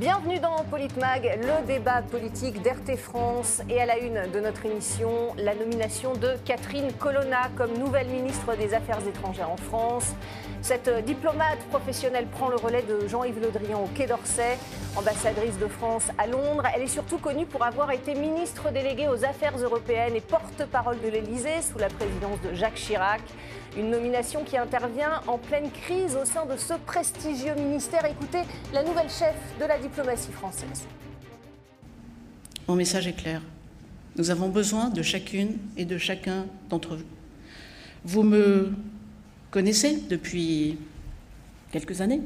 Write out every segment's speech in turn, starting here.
Bienvenue dans Politmag, le débat politique d'RT France. Et à la une de notre émission, la nomination de Catherine Colonna comme nouvelle ministre des Affaires étrangères en France. Cette diplomate professionnelle prend le relais de Jean-Yves Le Drian au Quai d'Orsay, ambassadrice de France à Londres. Elle est surtout connue pour avoir été ministre déléguée aux Affaires européennes et porte-parole de l'Élysée sous la présidence de Jacques Chirac. Une nomination qui intervient en pleine crise au sein de ce prestigieux ministère. Écoutez la nouvelle chef de la diplomatie française. Mon message est clair. Nous avons besoin de chacune et de chacun d'entre vous. Vous me connaissez depuis quelques années.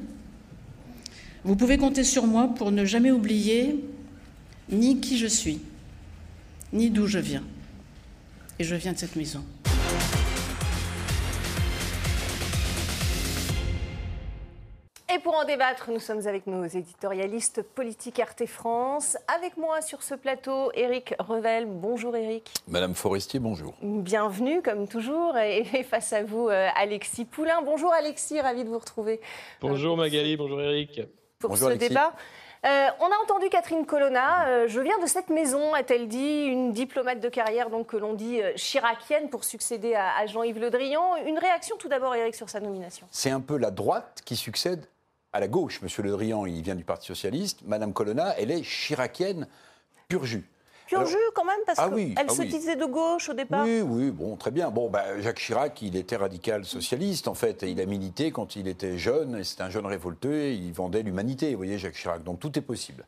Vous pouvez compter sur moi pour ne jamais oublier ni qui je suis, ni d'où je viens. Et je viens de cette maison. Pour en débattre, nous sommes avec nos éditorialistes politiques RT France. Avec moi sur ce plateau, Éric Revel. Bonjour Éric. Madame Forestier, bonjour. Bienvenue comme toujours. Et face à vous, euh, Alexis Poulain. Bonjour Alexis, ravi de vous retrouver. Bonjour Magali, bonjour Éric. Pour Bonjour, ce Alexis. débat. Euh, on a entendu Catherine Colonna, euh, je viens de cette maison, a-t-elle dit, une diplomate de carrière donc que l'on dit euh, chiracienne pour succéder à, à Jean-Yves Le Drian. Une réaction tout d'abord, Éric, sur sa nomination. C'est un peu la droite qui succède à la gauche. Monsieur Le Drian, il vient du Parti Socialiste. Madame Colonna, elle est chiracienne pur jus. Pur jus quand même, parce Ah qu'elle oui, ah se oui. disait de gauche au départ. Oui, oui, bon, très bien. Bon, bah, Jacques Chirac, il était radical socialiste, en fait. Et il a milité quand il était jeune. Et c'était un jeune révolteux. et il vendait l'humanité, vous voyez, Jacques Chirac. Donc tout est possible.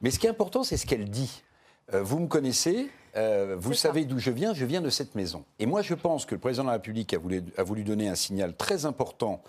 Mais ce qui est important, c'est ce qu'elle dit. Euh, vous me connaissez, euh, vous savez d'où je viens, je viens de cette maison. Et moi, je pense que le président de la République a voulu, a voulu donner un signal très important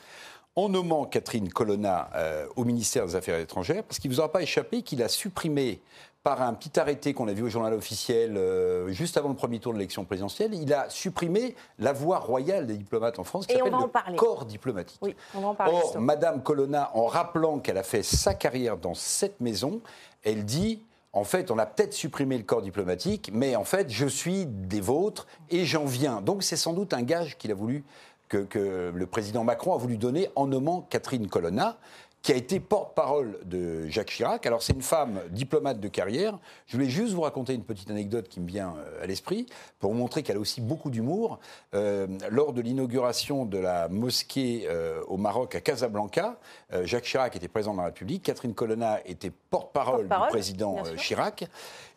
en nommant Catherine Colonna euh, au ministère des Affaires étrangères, parce qu'il ne vous aura pas échappé qu'il a supprimé par un petit arrêté qu'on a vu au journal officiel euh, juste avant le premier tour de l'élection présidentielle, il a supprimé la voie royale des diplomates en France, qui s'appelle le corps diplomatique. Oui, on va en parler. Or. Madame Colonna, en rappelant qu'elle a fait sa carrière dans cette maison, elle dit en fait, on a peut-être supprimé le corps diplomatique, mais en fait, je suis des vôtres et j'en viens. Donc, c'est sans doute un gage qu'il a voulu que, que le président Macron a voulu donner en nommant Catherine Colonna qui a été porte-parole de Jacques Chirac. Alors c'est une femme diplomate de carrière. Je voulais juste vous raconter une petite anecdote qui me vient euh, à l'esprit pour vous montrer qu'elle a aussi beaucoup d'humour. Euh, lors de l'inauguration de la mosquée euh, au Maroc à Casablanca, euh, Jacques Chirac était président de la République, Catherine Colonna était porte-parole du président. Chirac.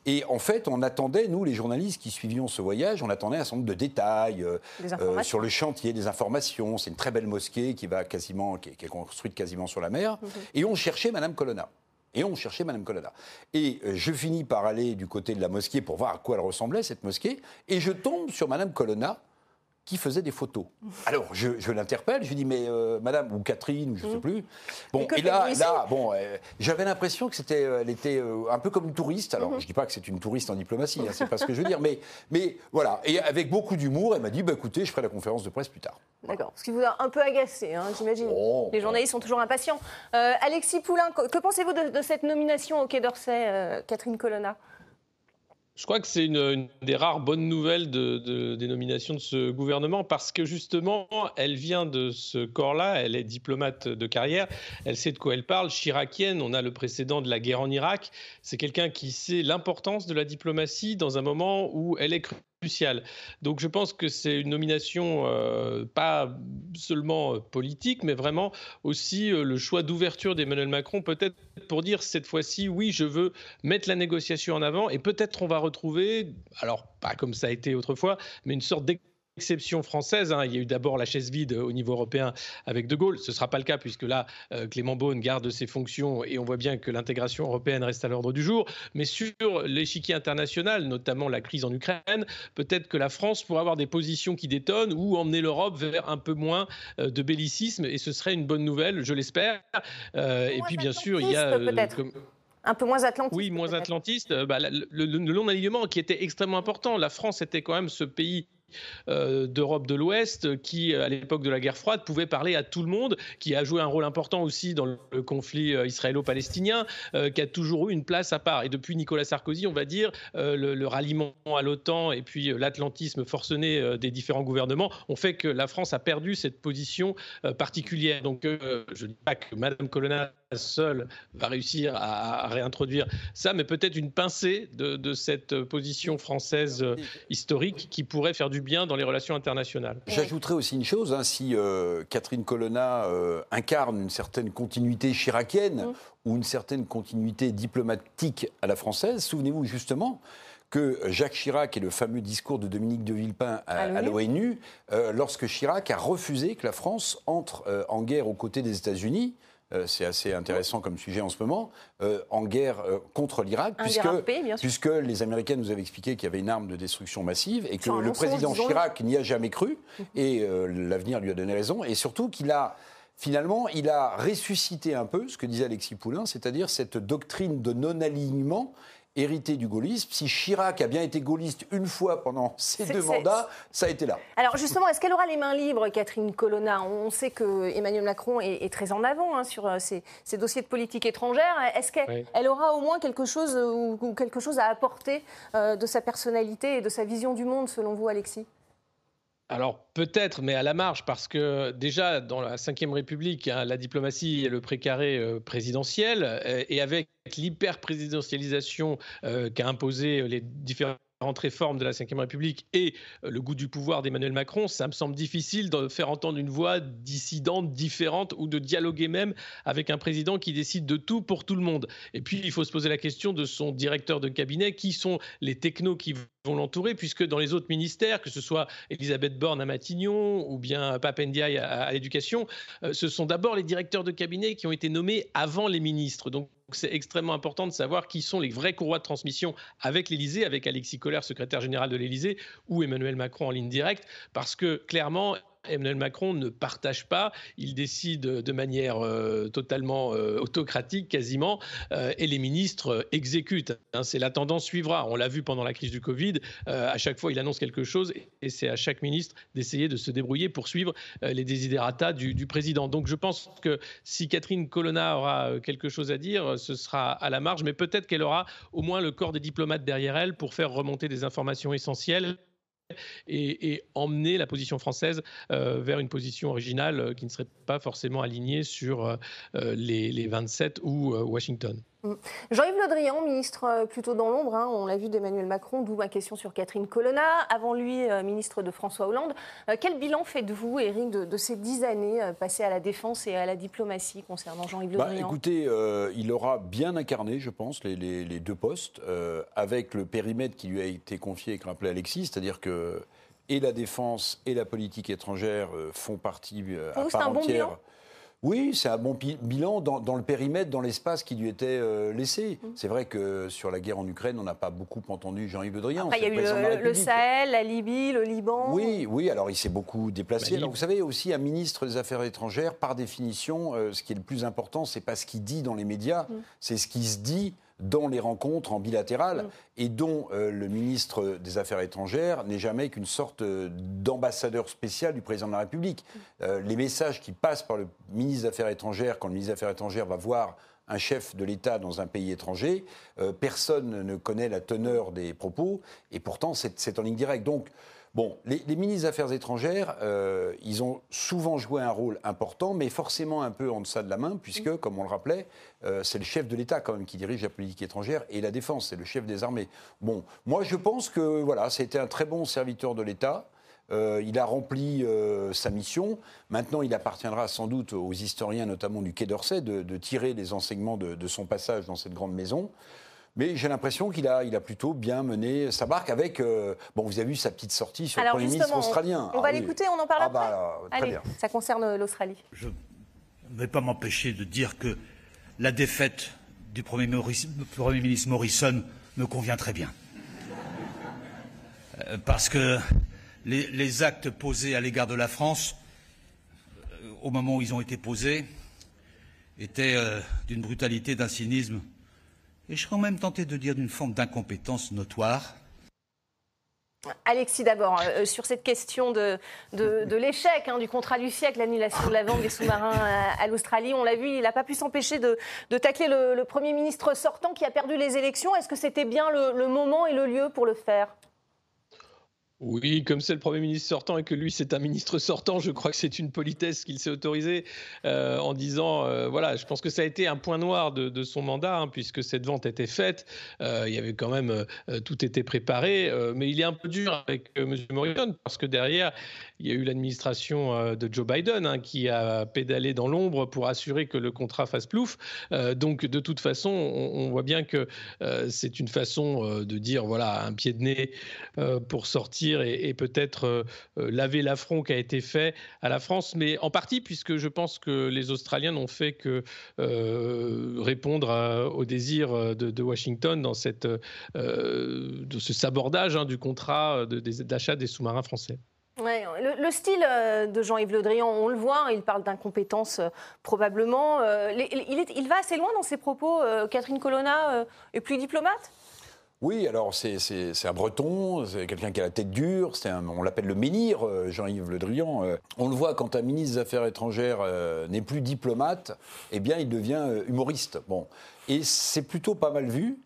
Et en fait, on attendait, nous, les journalistes qui suivions ce voyage, on attendait un certain nombre de détails euh, euh, sur le chantier, des informations. C'est une très belle mosquée qui, va quasiment, qui, est, qui est construite quasiment sur la mer. Mhm. Et on cherchait Madame Colonna. Et on cherchait Madame Colonna. Et euh, je finis par aller du côté de la mosquée pour voir à quoi elle ressemblait, cette mosquée. Et je tombe sur Madame Colonna qui faisait des photos. Alors, je, je l'interpelle, je lui dis, mais euh, Madame, ou Catherine, ou je ne sais plus. Bon, Et là, là bon, euh, j'avais l'impression que c'était, euh, elle était euh, un peu comme une touriste. Alors, Mhm. je dis pas que c'est une touriste en diplomatie, hein, c'est pas ce que je veux dire, mais, mais voilà. Et avec beaucoup d'humour, elle m'a dit, bah, écoutez, je ferai la conférence de presse plus tard. D'accord. Ce qui vous a un peu agacé, hein, j'imagine. Oh, Les journalistes sont toujours impatients. Alexis Poulain, que, pensez-vous de, de cette nomination au Quai d'Orsay, Catherine Colonna? Je crois que c'est une, des rares bonnes nouvelles de- des nominations de ce gouvernement parce que justement, elle vient de ce corps-là, elle est diplomate de carrière, elle sait de quoi elle parle, chiracienne, on a le précédent de la guerre en Irak, c'est quelqu'un qui sait l'importance de la diplomatie dans un moment où elle est cruciale. Donc je pense que c'est une nomination euh, pas seulement euh, politique, mais vraiment aussi euh, le choix d'ouverture d'Emmanuel Macron, peut-être pour dire cette fois-ci, oui, je veux mettre la négociation en avant et peut-être on va retrouver, alors pas comme ça a été autrefois, mais une sorte d'exception française. hein. Il y a eu d'abord la chaise vide au niveau européen avec De Gaulle. Ce ne sera pas le cas puisque là, euh, Clément Beaune garde ses fonctions et on voit bien que l'intégration européenne reste à l'ordre du jour. Mais sur l'échiquier international, notamment la crise en Ukraine, peut-être que la France pourrait avoir des positions qui détonnent ou emmener l'Europe vers un peu moins euh, de bellicisme et ce serait une bonne nouvelle, je l'espère. Euh, et puis bien sûr, il y a... euh, Un peu moins atlantiste oui, moins atlantiste. euh, bah, le, le- le long alignement qui était extrêmement important. La France était quand même ce pays euh, d'Europe de l'Ouest qui, à l'époque de la guerre froide, pouvait parler à tout le monde, qui a joué un rôle important aussi dans le conflit euh, israélo-palestinien, euh, qui a toujours eu une place à part. Et depuis Nicolas Sarkozy, on va dire, le, le ralliement à l'OTAN et puis l'atlantisme forcené des différents gouvernements ont fait que la France a perdu cette position particulière. Donc, je ne dis pas que Madame Colonna seul va réussir à, réintroduire ça, mais peut-être une pincée de, cette position française euh, historique qui pourrait faire du bien dans les relations internationales. J'ajouterais aussi une chose, hein, si euh, Catherine Colonna euh, incarne une certaine continuité chiracienne mmh. ou une certaine continuité diplomatique à la française, souvenez-vous justement que Jacques Chirac et le fameux discours de Dominique de Villepin à, l'ONU, lorsque Chirac a refusé que la France entre en guerre aux côtés des États-Unis, euh, c'est assez intéressant comme sujet en ce moment, euh, en guerre euh, contre l'Irak, puisque, puisque les Américains nous avaient expliqué qu'il y avait une arme de destruction massive et que le président Chirac n'y a jamais cru, et l'avenir lui a donné raison, et surtout qu'il a finalement, il a ressuscité un peu ce que disait Alexis Poulain, c'est-à-dire cette doctrine de non-alignement hérité du gaullisme. Si Chirac a bien été gaulliste une fois pendant ses deux mandats, ça a été là. Alors justement, est-ce qu'elle aura les mains libres, Catherine Colonna? On sait que Emmanuel Macron est, très en avant hein, sur ces, euh, dossiers de politique étrangère. Est-ce qu'elle aura au moins quelque chose, ou, quelque chose à apporter euh, de sa personnalité et de sa vision du monde, selon vous, Alexis? Alors peut-être, mais à la marge, parce que déjà dans la Ve République, hein, la diplomatie est le précaré euh, présidentiel, euh, et avec l'hyper-présidentialisation euh, qu'a imposé les différents réformes de la Ve République et euh, le goût du pouvoir d'Emmanuel Macron, ça me semble difficile de faire entendre une voix dissidente, différente ou de dialoguer même avec un président qui décide de tout pour tout le monde. Et puis, il faut se poser la question de son directeur de cabinet, qui sont les technos qui vont l'entourer, puisque dans les autres ministères, que ce soit Elisabeth Borne à Matignon ou bien Papendiaï à, à l'éducation, euh, ce sont d'abord les directeurs de cabinet qui ont été nommés avant les ministres. Donc, c'est extrêmement important de savoir qui sont les vrais courroies de transmission avec l'Élysée, avec Alexis Collère, secrétaire général de l'Élysée, ou Emmanuel Macron en ligne directe, parce que clairement, Emmanuel Macron ne partage pas, il décide de manière euh, totalement euh, autocratique quasiment, euh, et les ministres exécutent. Hein. c'est la tendance suivra. On l'a vu pendant la crise du Covid, à chaque fois il annonce quelque chose, et c'est à chaque ministre d'essayer de se débrouiller pour suivre les desiderata du, du, président. Donc je pense que si Catherine Colonna aura quelque chose à dire, ce sera à la marge, mais peut-être qu'elle aura au moins le corps des diplomates derrière elle pour faire remonter des informations essentielles et, emmener la position française euh, vers une position originale euh, qui ne serait pas forcément alignée sur euh, les, les 27 ou Washington. Mm. Jean-Yves Le Drian, ministre euh, plutôt dans l'ombre, hein, on l'a vu d'Emmanuel Macron, d'où ma question sur Catherine Colonna. Avant lui, euh, ministre de François Hollande. Euh, quel bilan faites-vous, Éric, de, ces dix années passées à la défense et à la diplomatie concernant Jean-Yves Le bah, Drian? Écoutez, il aura bien incarné, je pense, les, deux postes, avec le périmètre qui lui a été confié, comme rappelait Alexis, c'est-à-dire que et la défense et la politique étrangère font partie à part entière. Oui, c'est un bon bilan dans, le périmètre, dans l'espace qui lui était euh, laissé. Mmh. C'est vrai que sur la guerre en Ukraine, on n'a pas beaucoup entendu Jean-Yves Le Drian. il y a eu le, Sahel, la Libye, le Liban. Oui, oui. Alors il s'est beaucoup déplacé. vous savez aussi, un ministre des Affaires étrangères, par définition, euh, ce qui est le plus important, c'est pas ce qu'il dit dans les médias, mmh. c'est ce qui se dit dans les rencontres en bilatéral mm. et dont euh, le ministre des Affaires étrangères n'est jamais qu'une sorte euh, d'ambassadeur spécial du président de la République. Mm. Euh, les messages qui passent par le ministre des Affaires étrangères, quand le ministre des Affaires étrangères va voir un chef de l'État dans un pays étranger, personne ne connaît la teneur des propos et pourtant c'est en ligne directe. Donc, Bon, les, ministres des Affaires étrangères, euh, ils ont souvent joué un rôle important, mais forcément un peu en deçà de la main, puisque, mm. comme on le rappelait, euh, c'est le chef de l'État quand même qui dirige la politique étrangère et la défense, c'est le chef des armées. Bon, moi je pense que voilà, c'était un très bon serviteur de l'État. Euh, il a rempli sa mission. Maintenant, il appartiendra sans doute aux historiens, notamment du Quai d'Orsay, de, tirer les enseignements de, son passage dans cette grande maison. Mais j'ai l'impression qu'il a, il a plutôt bien mené sa barque avec. Euh, bon, vous avez vu sa petite sortie sur le Premier ministre australien. On, va ah l'écouter, on en parle ah après. Bah, Allez, bien. ça concerne l'Australie. Je ne vais pas m'empêcher de dire que la défaite du Premier, ministre Morrison me convient très bien. Euh, parce que les, actes posés à l'égard de la France, euh, au moment où ils ont été posés, étaient d'une brutalité, d'un cynisme et je serais même tenté de dire d'une forme d'incompétence notoire. Alexis, d'abord, euh, sur cette question de, de, l'échec hein, du contrat du siècle, l'annulation de la vente des sous-marins à, l'Australie, on l'a vu, il n'a pas pu s'empêcher de, de, tacler le, Premier ministre sortant qui a perdu les élections. Est-ce que c'était bien le moment et le lieu pour le faire? Oui, comme c'est le Premier ministre sortant et que lui c'est un ministre sortant, je crois que c'est une politesse qu'il s'est autorisé euh, en disant, euh, voilà, je pense que ça a été un point noir de, son mandat, hein, puisque cette vente était faite, euh, il y avait quand même, tout était préparé, mais il est un peu dur avec M. Morrison, parce que derrière, il y a eu l'administration de Joe Biden hein, qui a pédalé dans l'ombre pour assurer que le contrat fasse plouf. donc de toute façon, on, voit bien que c'est une façon de dire, voilà, un pied de nez pour sortir et, peut-être euh, euh, laver l'affront qui a été fait à la France, mais en partie puisque je pense que les Australiens n'ont fait que euh, répondre au désir de, Washington dans cette, ce sabordage hein, du contrat d'achat des sous-marins français. le, style de Jean-Yves Le Drian, on le voit, hein, il parle d'incompétence probablement. il, va assez loin dans ses propos. Catherine Colonna est plus diplomate? Oui, alors c'est un breton, c'est quelqu'un qui a la tête dure, on l'appelle le menhir, euh, Jean-Yves Le Drian. Euh. On le voit quand un ministre des Affaires étrangères euh, n'est plus diplomate, eh bien il devient humoriste. Bon. Et c'est plutôt pas mal vu.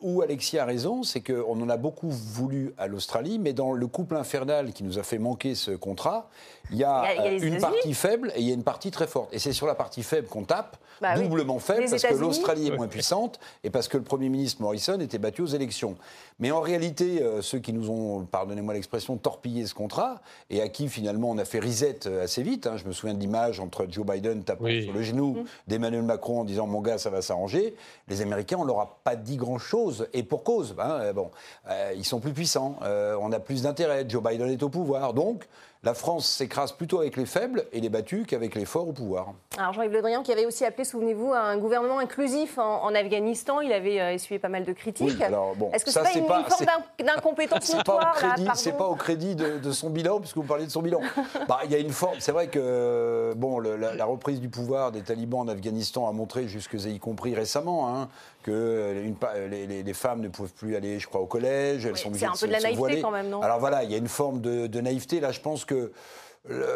Où Alexis a raison, c'est qu'on en a beaucoup voulu à l'Australie, mais dans le couple infernal qui nous a fait manquer ce contrat, il y a, une partie faible et il y a une partie très forte. Et c'est sur la partie faible qu'on tape, bah doublement faible, parce que l'Australie est moins puissante et parce que le Premier ministre Morrison était battu aux élections. Mais en réalité, euh, ceux qui nous ont, pardonnez-moi l'expression, torpillé ce contrat, et à qui finalement on a fait reset euh, assez vite, hein, je me souviens de l'image entre Joe Biden tapant sur le genou mmh. d'Emmanuel Macron en disant mon gars, ça va s'arranger, les Américains, on leur a pas dit grand-chose, et pour cause. Hein, euh, bon, ils sont plus puissants, on a plus d'intérêt, Joe Biden est au pouvoir, donc la France s'écrase plutôt avec les faibles et les battus qu'avec les forts au pouvoir. Alors Jean-Yves Le Drian qui avait aussi appelé, souvenez-vous, à un gouvernement inclusif en, Afghanistan, il avait euh, essuyé pas mal de critiques. Est-ce que c'est pas une, forme d'incompétence notoire C'est pas au crédit de, son bilan, puisque vous parlez de son bilan. bah, il y a une forme. C'est vrai que bon, la, reprise du pouvoir des talibans en Afghanistan a montré, jusque y compris récemment, hein, que une, les, les, femmes ne peuvent plus aller, je crois, au collège. Elles sont C'est un peu de la naïveté quand même, non? Alors voilà, il y a une forme de, de naïveté. Là, je pense que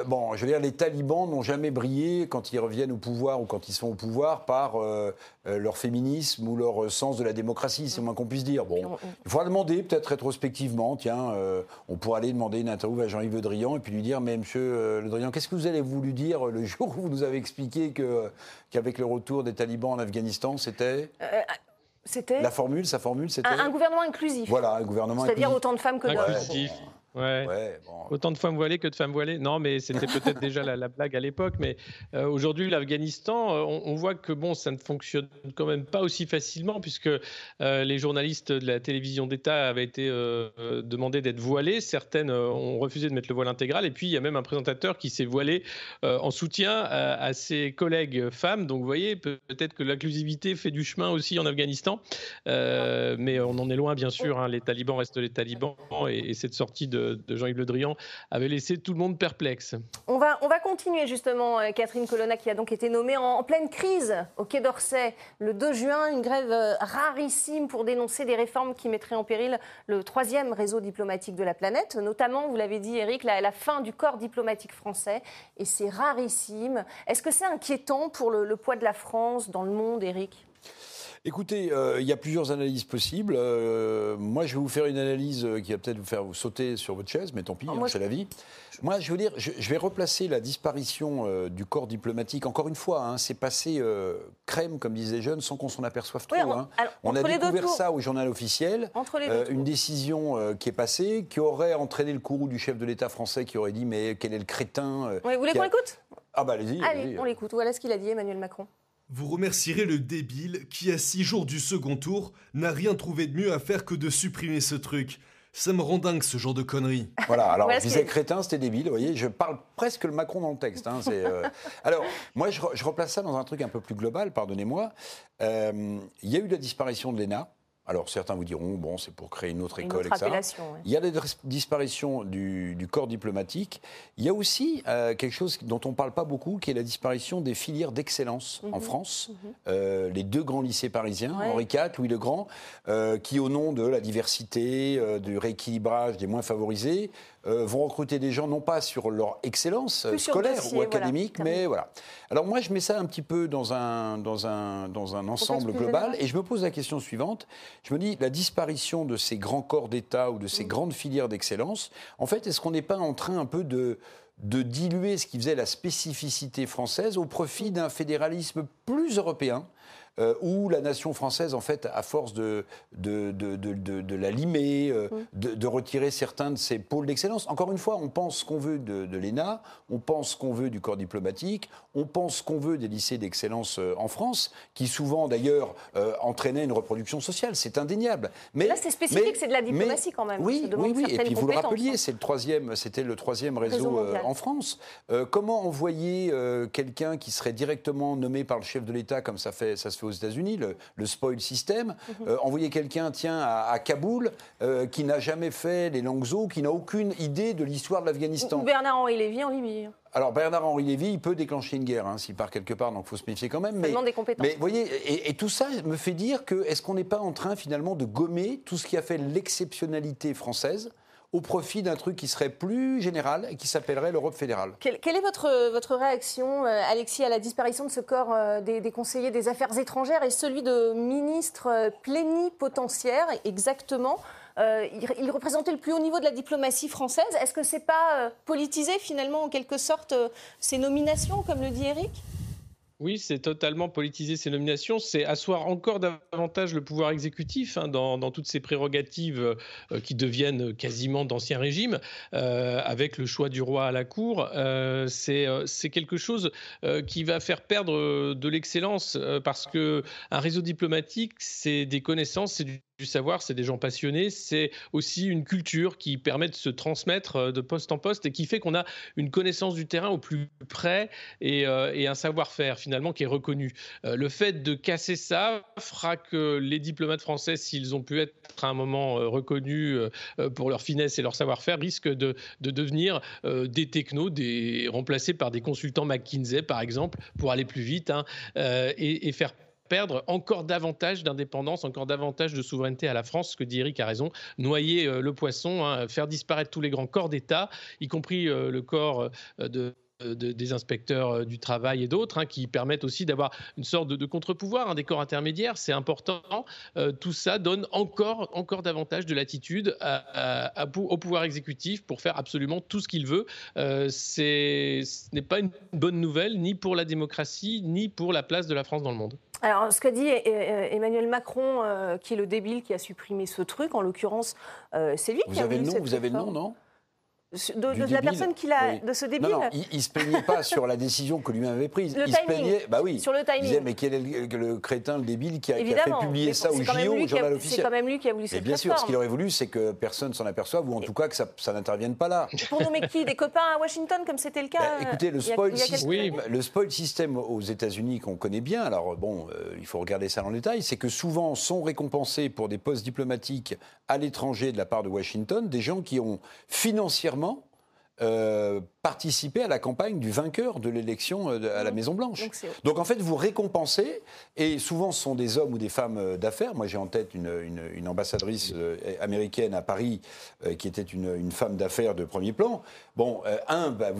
bon, je veux dire, les talibans n'ont jamais brillé quand ils reviennent au pouvoir ou quand ils sont au pouvoir par euh, euh, leur féminisme ou leur sens de la démocratie, c'est moins qu'on puisse dire. Bon, il faudra demander, peut-être rétrospectivement, tiens, euh, on pourrait aller demander une interview à Jean-Yves Le Drian et puis lui dire, mais monsieur Le Drian, qu'est-ce que vous avez voulu dire le jour où vous nous avez expliqué qu'avec le retour des talibans en Afghanistan, c'était c'était La formule, sa formule, c'était un, gouvernement inclusif. Voilà, un gouvernement inclusif. C'est-à-dire autant de femmes que d'hommes. Ouais. Autant de femmes voilées que de femmes voilées. Non, mais c'était peut-être déjà la, blague à l'époque. Mais euh, aujourd'hui, l'Afghanistan, euh, on, voit que bon, ça ne fonctionne quand même pas aussi facilement, puisque euh, les journalistes de la télévision d'État avaient été demandés d'être voilés. Certaines ont refusé de mettre le voile intégral. Et puis, il y a même un présentateur qui s'est voilé en soutien à, ses collègues femmes. Donc, vous voyez, peut-être que l'inclusivité fait du chemin aussi en Afghanistan. mais on en est loin, bien sûr. Hein. Les talibans restent les talibans. Et, et cette sortie de Jean-Yves Le Drian avait laissé tout le monde perplexe. On va, on continuer justement, euh, Catherine Colonna, qui a donc été nommée en, pleine crise au Quai d'Orsay le 2 juin, une grève euh, rarissime pour dénoncer des réformes qui mettraient en péril le troisième réseau diplomatique de la planète, notamment, vous l'avez dit Eric, la, la, fin du corps diplomatique français, et c'est rarissime. Est-ce que c'est inquiétant pour le, le poids de la France dans le monde, Eric Écoutez, euh, il y a plusieurs analyses possibles. Euh, moi, je vais vous faire une analyse euh, qui va peut-être vous faire vous sauter sur votre chaise, mais tant pis, ah, hein, c'est la vie. Moi, je veux dire, je, vais replacer la disparition du corps diplomatique. Encore une fois, hein, c'est passé crème, comme disaient les jeunes, sans qu'on s'en aperçoive trop. on, hein. on a découvert ça au journal officiel. une décision qui est passée, qui aurait entraîné le courroux du chef de l'État français, qui aurait dit mais quel est le crétin Vous voulez qu'on l'écoute? Ah bah allez-y. Allez, on l'écoute. Voilà ce qu'il a dit Emmanuel Macron. Vous remercierez le débile qui, à six jours du second tour, n'a rien trouvé de mieux à faire que de supprimer ce truc. Ça me rend dingue ce genre de conneries. Voilà, alors je disais crétin, c'était débile, vous voyez, je parle presque le Macron dans le texte. Hein, euh, Alors, moi je, replace ça dans un truc un peu plus global, pardonnez-moi. Euh, il y a eu la disparition de l'ENA, alors certains vous diront, bon, c'est pour créer une autre école, etc. Il y a la disparition du, corps diplomatique. Il y a aussi euh, quelque chose dont on ne parle pas beaucoup, qui est la disparition des filières d'excellence en mhm. France. Mhm. Euh, les deux grands lycées parisiens, Henri IV, Louis le Grand, euh, qui au nom de la diversité, du rééquilibrage des moins favorisés, euh, vont recruter des gens non pas sur leur excellence scolaire ou académique, mais voilà. Alors moi, je mets ça un petit peu dans un, dans un, dans un ensemble global et je me pose la question suivante. Je me dis, la disparition de ces grands corps d'État ou de ces mm. grandes filières d'excellence, en fait, est-ce qu'on n'est pas en train un peu de de diluer ce qui faisait la spécificité française au profit d'un fédéralisme plus européen euh, où la nation française, en fait, à force de, de, de, de la limer, euh, de, retirer certains de ses pôles d'excellence. Encore une fois, on pense ce qu'on veut de, l'ENA, on pense ce qu'on veut du corps diplomatique, on pense ce qu'on veut des lycées d'excellence euh, en France, qui souvent, d'ailleurs, entraînaient une reproduction sociale. C'est indéniable. Mais là, c'est spécifique, c'est de la diplomatie quand même. Oui, oui, oui. Et puis vous le rappeliez, c'est le troisième, c'était le troisième réseau, en France. comment envoyer quelqu'un qui serait directement nommé par le chef de l'État, comme ça, fait, ça se fait aux États-Unis, le, spoil system. Euh, envoyer quelqu'un, tiens, à, Kaboul, euh, qui n'a jamais fait les langues eaux, qui n'a aucune idée de l'histoire de l'Afghanistan. Ou Bernard-Henri Lévy en Libye. Alors Bernard-Henri Lévy, il peut déclencher une guerre hein, s'il part quelque part, donc il faut se méfier quand même. mais, demande des compétences. Mais voyez, et, et, tout ça me fait dire que est-ce qu'on n'est pas en train finalement de gommer tout ce qui a fait l'exceptionnalité française au profit d'un truc qui serait plus général et qui s'appellerait l'Europe fédérale. Quelle, est votre, votre réaction, euh, Alexis, à la disparition de ce corps euh, des, conseillers des affaires étrangères et celui de ministre euh, plénipotentiaire, exactement il, représentait le plus haut niveau de la diplomatie française. Est-ce que c'est pas politisé finalement en quelque sorte ces nominations, comme le dit Eric oui, c'est totalement politiser ces nominations. C'est asseoir encore davantage le pouvoir exécutif hein, dans, toutes ces prérogatives euh, qui deviennent quasiment d'ancien régime, euh, avec le choix du roi à la cour. Euh, c'est quelque chose qui va faire perdre de l'excellence parce que un réseau diplomatique, c'est des connaissances, c'est du savoir, c'est des gens passionnés, c'est aussi une culture qui permet de se transmettre euh, de poste en poste et qui fait qu'on a une connaissance du terrain au plus près et, euh, un savoir-faire finalement qui est reconnu. Euh, le fait de casser ça fera que les diplomates français, s'ils ont pu être à un moment reconnus pour leur finesse et leur savoir-faire, risquent de, devenir des technos, des, remplacés par des consultants McKinsey par exemple, pour aller plus vite hein, et, et faire perdre encore davantage d'indépendance, encore davantage de souveraineté à la France, ce que dit Eric a raison, noyer euh, le poisson, hein, faire disparaître tous les grands corps d'État, y compris euh, le corps euh, de des inspecteurs du travail et d'autres, hein, qui permettent aussi d'avoir une sorte de, contre-pouvoir, un décor intermédiaire, c'est important. tout ça donne encore, encore davantage de latitude au pouvoir exécutif pour faire absolument tout ce qu'il veut. ce n'est pas une bonne nouvelle ni pour la démocratie, ni pour la place de la France dans le monde. Alors, ce qu'a dit euh, Emmanuel Macron, euh, qui est le débile qui a supprimé ce truc, en l'occurrence, euh, c'est lui qui a avez le nom, Vous avez le nom, non? De, la personne qui l'a, de ce débile. Non, non il, ne se plaignait pas sur la décision que lui-même avait prise. Le il timing. se plaignait, bah oui. Sur le timing. Il disait mais quel est le, crétin, le débile qui a, qui a fait publier ça au JO, au journal officiel C'est quand même lui qui a voulu Et bien sûr, ce qu'il aurait voulu, c'est que personne s'en aperçoive ou en tout cas que ça, ça n'intervienne pas là. Pour nommer qui Des copains à Washington, comme c'était le cas. Bah, écoutez, le spoil, system, le spoil system aux États-Unis qu'on connaît bien. Alors bon, euh, il faut regarder ça en détail. C'est que souvent sont récompensés pour des postes diplomatiques à l'étranger de la part de Washington des gens qui ont financièrement euh, participer à la campagne du vainqueur de l'élection euh, à la mmh. Maison-Blanche. Donc, en fait, vous récompensez, et souvent ce sont des hommes ou des femmes euh, d'affaires. Moi j'ai en tête une, une, ambassadrice américaine à Paris qui était une, une femme d'affaires de premier plan. Bon, un, bah,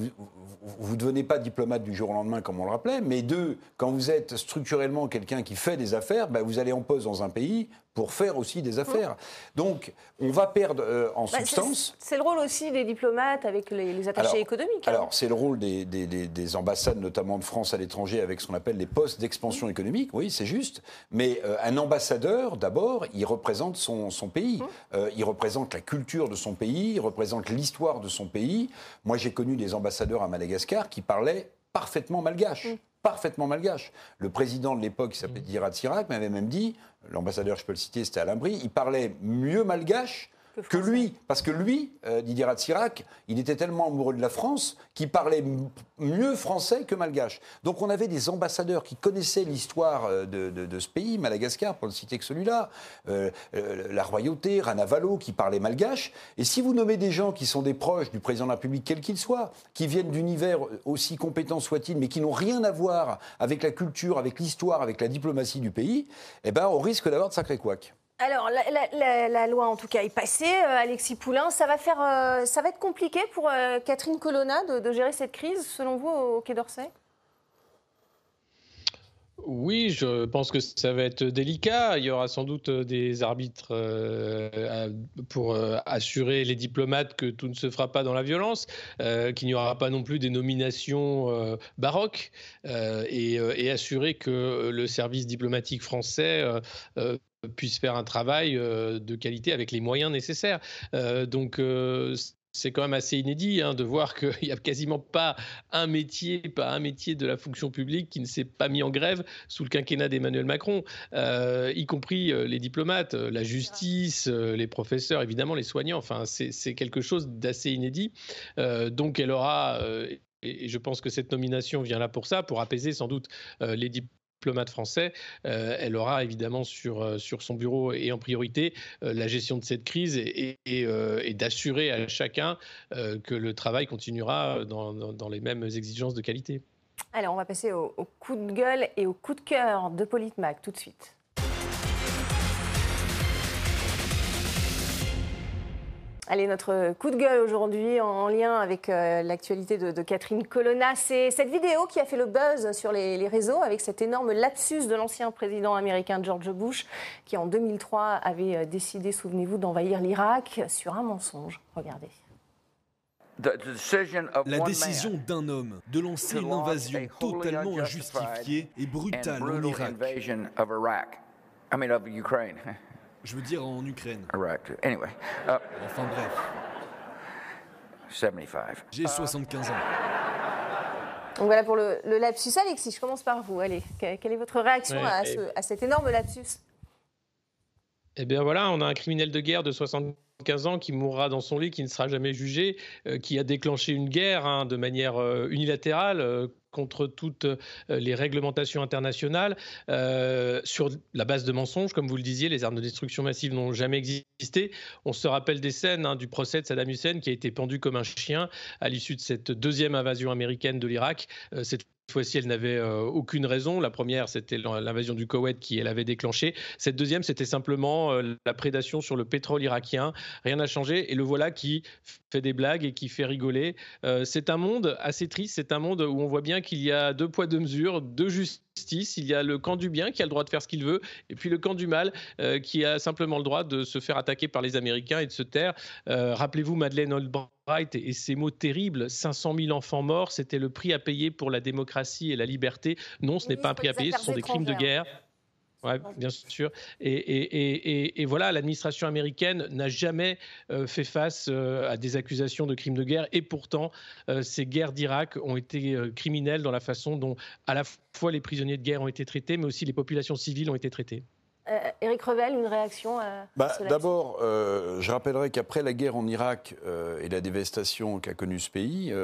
vous ne devenez pas diplomate du jour au lendemain comme on le rappelait, mais deux, quand vous êtes structurellement quelqu'un qui fait des affaires, bah, vous allez en poste dans un pays pour faire aussi des affaires. Donc, on va perdre en bah, substance. C'est le rôle aussi des diplomates avec les, attachés économiques. Hein. Alors, c'est le rôle des, des, ambassades, notamment de France à l'étranger, avec ce qu'on appelle les postes d'expansion économique. Oui, c'est juste. Mais euh, un ambassadeur, d'abord, il représente son, son pays. Mmh. Euh, il représente la culture de son pays, il représente l'histoire de son pays. Moi, j'ai connu des ambassadeurs à Madagascar qui parlaient parfaitement malgache. Mmh. parfaitement malgache. Le président de l'époque, qui s'appelait mmh. Dirat Sirac, m'avait même dit, l'ambassadeur, je peux le citer, c'était Alain Brie, il parlait mieux malgache que, lui. Parce que lui, euh, Didier Ratsirac, il était tellement amoureux de la France qu'il parlait mieux français que malgache. Donc on avait des ambassadeurs qui connaissaient l'histoire euh, de, ce pays, Madagascar, pour ne citer que celui-là, euh, la royauté, Ranavalo, qui parlait malgache. Et si vous nommez des gens qui sont des proches du président de la République, quel qu'il soit, qui viennent d'univers aussi compétents soient-ils, mais qui n'ont rien à voir avec la culture, avec l'histoire, avec la diplomatie du pays, eh ben on risque d'avoir de sacrés couacs. Alors, la, loi, en tout cas, est passée. Euh, Alexis Poulain, ça va, faire, euh, ça va être compliqué pour euh, Catherine Colonna de, gérer cette crise, selon vous, au Quai d'Orsay? Oui, je pense que ça va être délicat. Il y aura sans doute des arbitres pour assurer les diplomates que tout ne se fera pas dans la violence, qu'il n'y aura pas non plus des nominations baroques et, assurer que le service diplomatique français puisse faire un travail euh, de qualité avec les moyens nécessaires. Euh, donc euh, c'est quand même assez inédit hein, de voir qu'il n'y a quasiment pas un métier, pas un métier de la fonction publique qui ne s'est pas mis en grève sous le quinquennat d'Emmanuel Macron, y compris les diplomates, la justice, les professeurs, évidemment les soignants. Enfin, c'est quelque chose d'assez inédit. donc, elle aura et je pense que cette nomination vient là pour ça, pour apaiser sans doute les diplomates diplomate français, euh, elle aura évidemment sur, euh, sur son bureau et en priorité euh, la gestion de cette crise et, d'assurer à chacun que le travail continuera dans, dans, les mêmes exigences de qualité. Alors, on va passer au, au, coup de gueule et au coup de cœur de Politmac tout de suite. Allez, notre coup de gueule aujourd'hui en lien avec euh, l'actualité de, Catherine Colonna, c'est cette vidéo qui a fait le buzz sur les, réseaux avec cet énorme lapsus de l'ancien président américain George Bush qui en 2003 avait euh, décidé, souvenez-vous, d'envahir l'Irak sur un mensonge. Regardez. La décision d'un homme de lancer une invasion totalement injustifiée et brutale en Irak. Je veux dire en Ukraine. Anyway. Uh, enfin bref. 75. J'ai 75 ans. Donc voilà pour le, lapsus. Alexis, je commence par vous. Allez, quelle est votre réaction à, à, cet énorme lapsus? Eh bien voilà, on a un criminel de guerre de 75 ans qui mourra dans son lit, qui ne sera jamais jugé, euh, qui a déclenché une guerre hein, de manière euh, unilatérale euh, contre toutes euh, les réglementations internationales euh, sur la base de mensonges. Comme vous le disiez, les armes de destruction massive n'ont jamais existé. On se rappelle des scènes hein, du procès de Saddam Hussein qui a été pendu comme un chien à l'issue de cette deuxième invasion américaine de l'Irak. Euh, fois-ci, elle n'avait aucune raison. La première, c'était l'invasion du Koweït qui elle avait déclenché. Cette deuxième, c'était simplement la prédation sur le pétrole irakien. Rien n'a changé. Et le voilà qui fait des blagues et qui fait rigoler. c'est un monde assez triste. C'est un monde où on voit bien qu'il y a deux poids, deux mesures, deux justices. Il y a le camp du bien qui a le droit de faire ce qu'il veut, et puis le camp du mal euh, qui a simplement le droit de se faire attaquer par les Américains et de se taire. Euh, rappelez-vous Madeleine Albright et, ses mots terribles 500 000 enfants morts, c'était le prix à payer pour la démocratie et la liberté. Non, ce n'est pas un prix à payer, ce sont des crimes de guerre. Oui, bien sûr. Et, voilà, l'administration américaine n'a jamais euh, fait face euh, à des accusations de crimes de guerre. Et pourtant, euh, ces guerres d'Irak ont été criminelles dans la façon dont à la fois les prisonniers de guerre ont été traités, mais aussi les populations civiles ont été traitées. Euh, Éric Revel, une réaction à bah, D'abord, euh, je rappellerai qu'après la guerre en Irak euh, et la dévastation qu'a connue ce pays,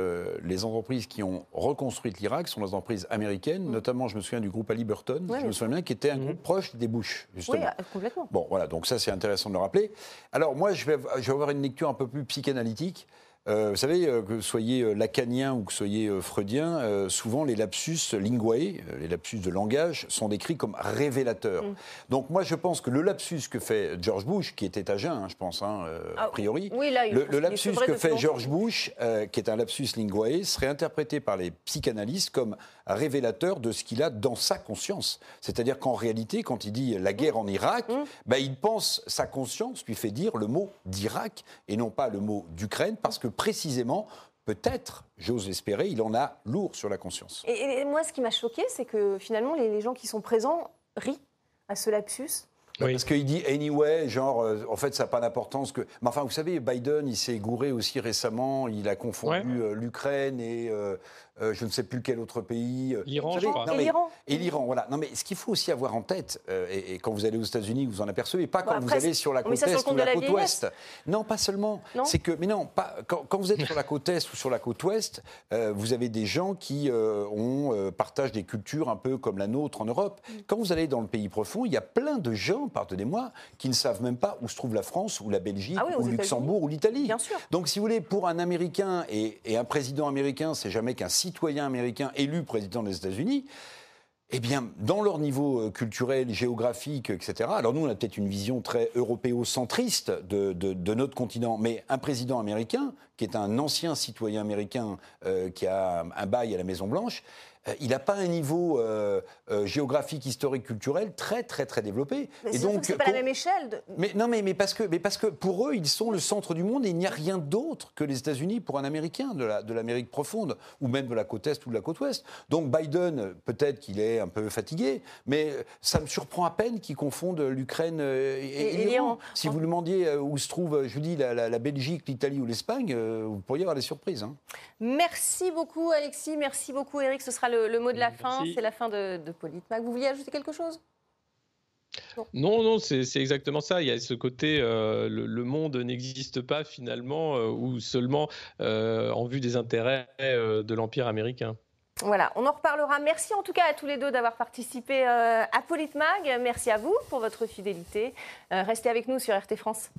les entreprises qui ont reconstruit l'Irak sont des entreprises américaines, mm. notamment, je me souviens du groupe Halliburton, je me souviens bien, qui était un mm. groupe proche des Bush, justement. Oui, complètement. Bon, voilà, donc ça c'est intéressant de le rappeler. Alors moi, je vais, je vais avoir une lecture un peu plus psychanalytique. Euh, vous savez, euh, que soyez euh, lacanien ou que soyez freudien, souvent les lapsus linguae, les lapsus de langage, sont décrits comme révélateurs. Mm. Donc moi, je pense que le lapsus que fait George Bush, qui était à jeun, hein, je pense, hein, a ah, priori, le, lapsus que fait George Bush, qui est un lapsus linguae, serait interprété par les psychanalystes comme révélateur de ce qu'il a dans sa conscience. C'est-à-dire qu'en réalité, quand il dit la guerre en Irak, mm. bah, il pense, sa conscience lui fait dire le mot d'Irak et non pas le mot d'Ukraine, parce que précisément, peut-être, j'ose espérer, il en a lourd sur la conscience. Et, moi, ce qui m'a choqué, c'est que finalement, les, gens qui sont présents rient à ce lapsus. Parce qu'il dit anyway, genre, euh, en fait, ça n'a pas d'importance que. Mais enfin, vous savez, Biden, il s'est gouré aussi récemment. Il a confondu euh, l'Ukraine et euh, euh, je ne sais plus quel autre pays. Euh, L'Iran, je crois. et l'Iran. Et l'Iran, voilà. Non, mais ce qu'il faut aussi avoir en tête, euh, et, quand vous allez aux États-Unis, vous en apercevez, pas quand vous allez sur la côte est ou la, côte ouest. Non, pas seulement. C'est que, mais non, pas, quand, vous êtes sur la côte est ou sur la côte ouest, vous avez des gens qui ont, partagent des cultures un peu comme la nôtre en Europe. Mm. Quand vous allez dans le pays profond, il y a plein de gens, pardonnez-moi, qui ne savent même pas où se trouve la France ou la Belgique ah ou Luxembourg ou l'Italie. Donc, si vous voulez, pour un Américain et, et un président américain, c'est jamais qu'un citoyen américain élu président des États-Unis, eh bien, dans leur niveau euh, culturel, géographique, etc. Alors nous, on a peut-être une vision très européocentriste de, de, notre continent, mais un président américain, qui est un ancien citoyen américain euh, qui a un bail à la Maison Blanche, euh, il n'a pas un niveau euh, euh, géographique, historique, culturel très, très, très développé. Mais et donc, c'est pas la même échelle. Mais non, mais, mais, parce que, mais parce que pour eux, ils sont le centre du monde et il n'y a rien d'autre que les États-Unis pour un Américain de l'Amérique de profonde ou même de la côte est ou de la côte ouest. Donc Biden, peut-être qu'il est un peu fatigué, mais ça me surprend à peine qu'il confonde l'Ukraine et, l'Iran. Si vous demandiez où se trouve, je vous dis, la, Belgique, l'Italie ou l'Espagne, vous pourriez avoir des surprises. Hein. Merci beaucoup, Alexis. Merci beaucoup, Eric. Ce sera le le, mot de la fin, c'est la fin de, de Politmac. Vous vouliez ajouter quelque chose? Non, non, c'est exactement ça. Il y a ce côté, euh, le, monde n'existe pas finalement, euh, ou seulement euh, en vue des intérêts de l'Empire américain. Voilà, on en reparlera. Merci en tout cas à tous les deux d'avoir participé à Politmag. Merci à vous pour votre fidélité. restez avec nous sur RT France.